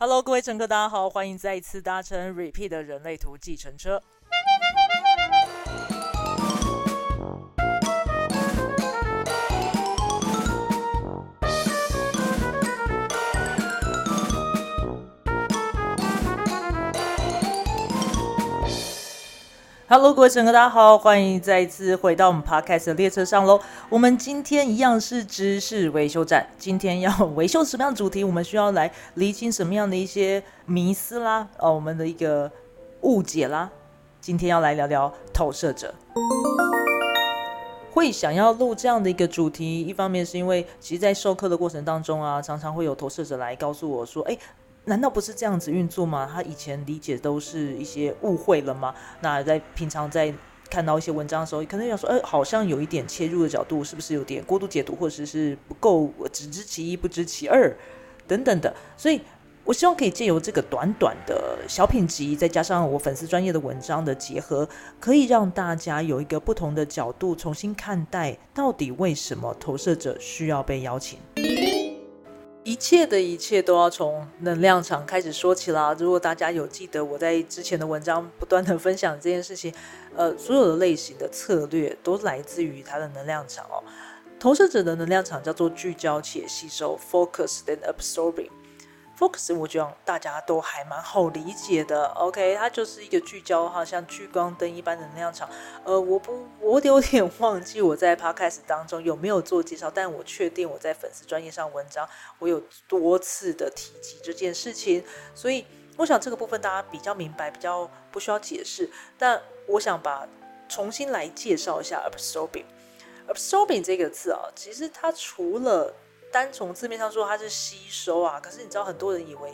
Hello，各位乘客，大家好，欢迎再一次搭乘 Repeat 的人类图计程车。Hello，各位乘客，大家好，欢迎再一次回到我们 Podcast 的列车上喽。我们今天一样是知识维修站，今天要维修什么样的主题？我们需要来厘清什么样的一些迷思啦，呃，我们的一个误解啦。今天要来聊聊投射者。会想要录这样的一个主题，一方面是因为其实，在授课的过程当中啊，常常会有投射者来告诉我说：“哎。”难道不是这样子运作吗？他以前理解都是一些误会了吗？那在平常在看到一些文章的时候，可能要说，哎，好像有一点切入的角度，是不是有点过度解读，或者是不够只知其一不知其二等等的？所以我希望可以借由这个短短的小品集，再加上我粉丝专业的文章的结合，可以让大家有一个不同的角度重新看待，到底为什么投射者需要被邀请。一切的一切都要从能量场开始说起啦。如果大家有记得我在之前的文章不断的分享这件事情，呃，所有的类型的策略都来自于它的能量场哦。投射者的能量场叫做聚焦且吸收 （focus and absorbing）。Focus，我觉得大家都还蛮好理解的。OK，它就是一个聚焦哈，像聚光灯一般的能量场。呃，我不，我有点 忘记我在 Podcast 当中有没有做介绍，但我确定我在粉丝专业上文章，我有多次的提及这件事情。所以，我想这个部分大家比较明白，比较不需要解释。但我想把重新来介绍一下 absorbing。absorbing 这个字啊，其实它除了单从字面上说，它是吸收啊。可是你知道，很多人以为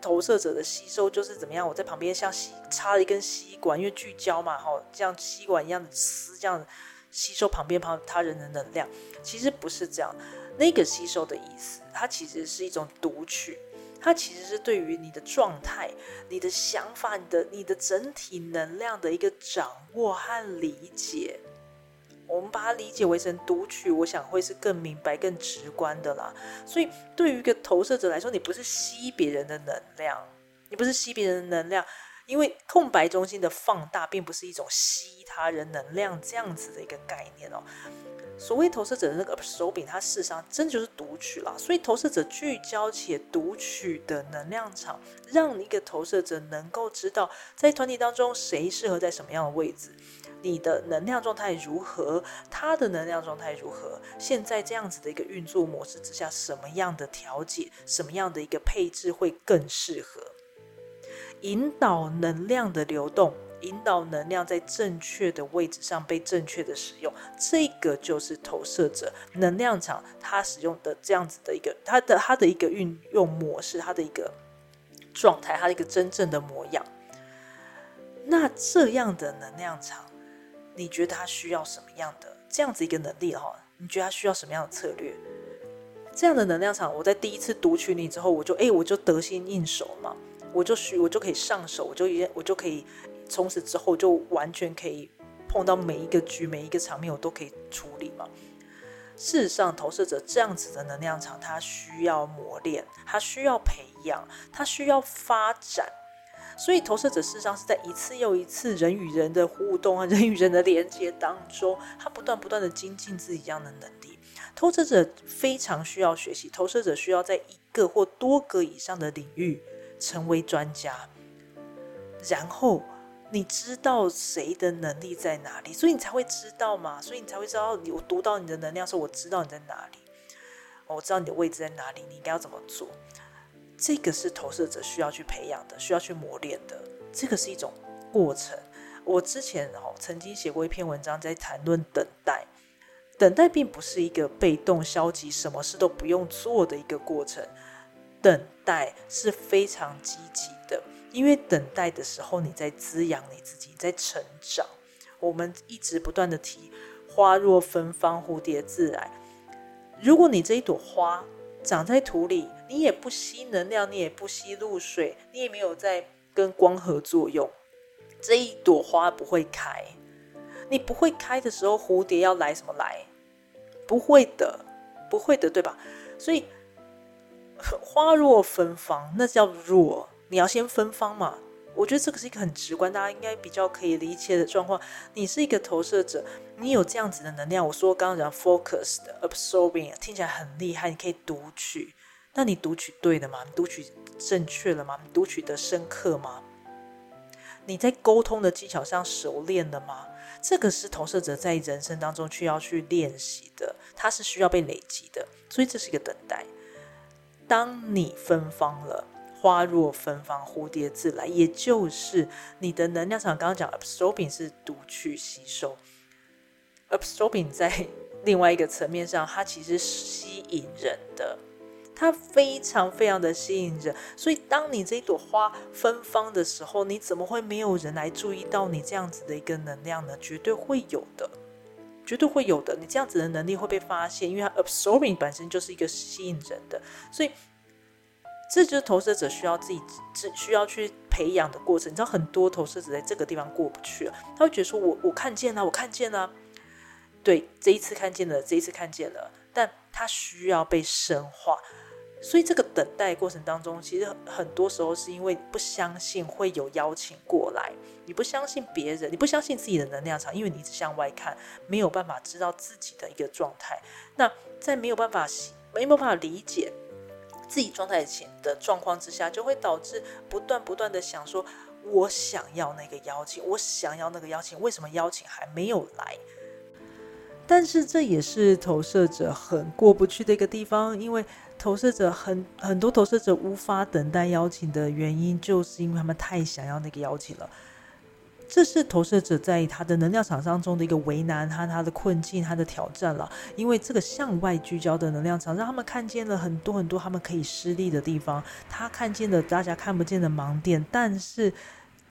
投射者的吸收就是怎么样？我在旁边像吸插了一根吸管，因为聚焦嘛，哈，像吸管一样的吸，这样吸收旁边旁他人的能量。其实不是这样，那个吸收的意思，它其实是一种读取，它其实是对于你的状态、你的想法、你的你的整体能量的一个掌握和理解。我们把它理解为成读取，我想会是更明白、更直观的啦。所以，对于一个投射者来说，你不是吸别人的能量，你不是吸别人的能量，因为空白中心的放大并不是一种吸他人能量这样子的一个概念哦。所谓投射者的那个手柄，它事实上真的就是读取了。所以，投射者聚焦且读取的能量场，让一个投射者能够知道，在团体当中谁适合在什么样的位置。你的能量状态如何？他的能量状态如何？现在这样子的一个运作模式之下，什么样的调节，什么样的一个配置会更适合？引导能量的流动，引导能量在正确的位置上被正确的使用，这个就是投射者能量场它使用的这样子的一个它的它的一个运用模式，它的一个状态，它的一个真正的模样。那这样的能量场。你觉得他需要什么样的这样子一个能力哈？你觉得他需要什么样的策略？这样的能量场，我在第一次读取你之后，我就哎，我就得心应手嘛，我就需我就可以上手，我就也我就可以从此之后就完全可以碰到每一个局每一个场面，我都可以处理嘛。事实上，投射者这样子的能量场，它需要磨练，它需要培养，它需要发展。所以，投射者事实上是在一次又一次人与人的互动啊，人与人的连接当中，他不断不断的精进自己这样的能力。投射者非常需要学习，投射者需要在一个或多个以上的领域成为专家。然后，你知道谁的能力在哪里，所以你才会知道嘛，所以你才会知道，我读到你的能量时候，我知道你在哪里，我知道你的位置在哪里，你应该要怎么做。这个是投射者需要去培养的，需要去磨练的。这个是一种过程。我之前哦曾经写过一篇文章，在谈论等待。等待并不是一个被动、消极、什么事都不用做的一个过程。等待是非常积极的，因为等待的时候，你在滋养你自己，在成长。我们一直不断的提“花若芬芳，蝴蝶自来”。如果你这一朵花，长在土里，你也不吸能量，你也不吸露水，你也没有在跟光合作用，这一朵花不会开。你不会开的时候，蝴蝶要来什么来？不会的，不会的，对吧？所以花若芬芳，那叫若，你要先芬芳嘛。我觉得这个是一个很直观，大家应该比较可以理解的状况。你是一个投射者，你有这样子的能量。我说刚刚讲 focused absorbing，听起来很厉害，你可以读取。那你读取对的吗？读取正确了吗？读取的深刻吗？你在沟通的技巧上熟练了吗？这个是投射者在人生当中需要去练习的，它是需要被累积的，所以这是一个等待。当你芬芳了。花若芬芳，蝴蝶自来，也就是你的能量场。刚刚讲 absorbing 是读取吸收，absorbing 在另外一个层面上，它其实吸引人的，它非常非常的吸引人。所以，当你这一朵花芬芳的时候，你怎么会没有人来注意到你这样子的一个能量呢？绝对会有的，绝对会有的。你这样子的能力会被发现，因为它 absorbing 本身就是一个吸引人的，所以。这就是投射者需要自己只需要去培养的过程。你知道，很多投射者在这个地方过不去了，他会觉得说：“我我看见了，我看见了，对，这一次看见了，这一次看见了。”但他需要被深化，所以这个等待过程当中，其实很多时候是因为不相信会有邀请过来，你不相信别人，你不相信自己的能量场，因为你一直向外看，没有办法知道自己的一个状态。那在没有办法没有办法理解。自己状态前的状况之下，就会导致不断不断的想说：“我想要那个邀请，我想要那个邀请，为什么邀请还没有来？”但是这也是投射者很过不去的一个地方，因为投射者很很多投射者无法等待邀请的原因，就是因为他们太想要那个邀请了。这是投射者在他的能量场当中的一个为难，他他的困境，他的挑战了。因为这个向外聚焦的能量场，让他们看见了很多很多他们可以失利的地方，他看见了大家看不见的盲点，但是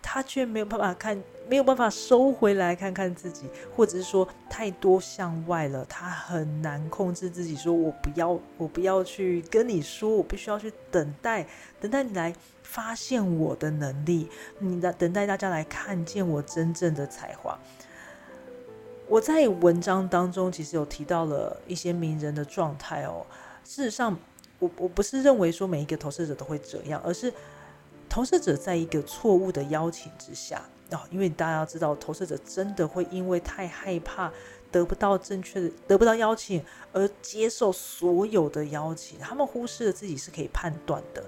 他却没有办法看。没有办法收回来看看自己，或者是说太多向外了，他很难控制自己。说我不要，我不要去跟你说，我必须要去等待，等待你来发现我的能力，你的等待大家来看见我真正的才华。我在文章当中其实有提到了一些名人的状态哦。事实上，我我不是认为说每一个投射者都会这样，而是投射者在一个错误的邀请之下。哦，因为大家要知道，投射者真的会因为太害怕得不到正确的、得不到邀请而接受所有的邀请，他们忽视了自己是可以判断的。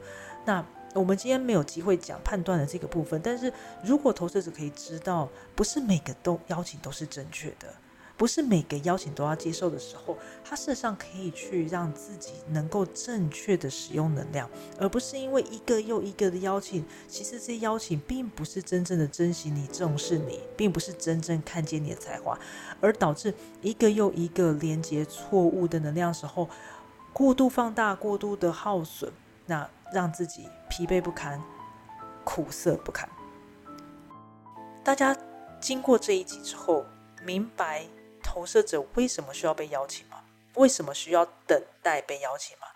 那我们今天没有机会讲判断的这个部分，但是如果投射者可以知道，不是每个都邀请都是正确的。不是每个邀请都要接受的时候，他事实上可以去让自己能够正确的使用能量，而不是因为一个又一个的邀请，其实这些邀请并不是真正的珍惜你、重视你，并不是真正看见你的才华，而导致一个又一个连接错误的能量时候，过度放大、过度的耗损，那让自己疲惫不堪、苦涩不堪。大家经过这一集之后，明白。投射者为什么需要被邀请吗？为什么需要等待被邀请吗？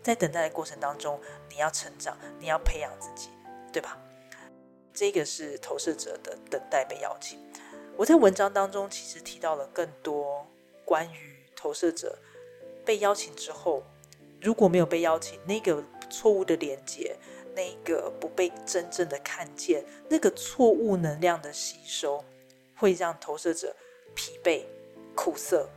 在等待的过程当中，你要成长，你要培养自己，对吧？这个是投射者的等待被邀请。我在文章当中其实提到了更多关于投射者被邀请之后，如果没有被邀请，那个错误的连接，那个不被真正的看见，那个错误能量的吸收，会让投射者疲惫。苦涩，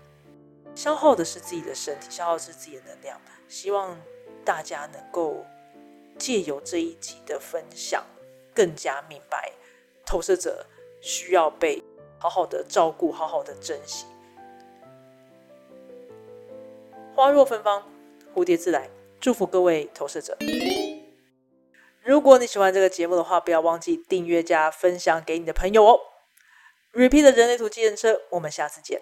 消耗的是自己的身体，消耗是自己的能量。希望大家能够借由这一集的分享，更加明白投射者需要被好好的照顾，好好的珍惜。花若芬芳，蝴蝶自来。祝福各位投射者。如果你喜欢这个节目的话，不要忘记订阅加分享给你的朋友哦。Repeat 人类图纪人车，我们下次见。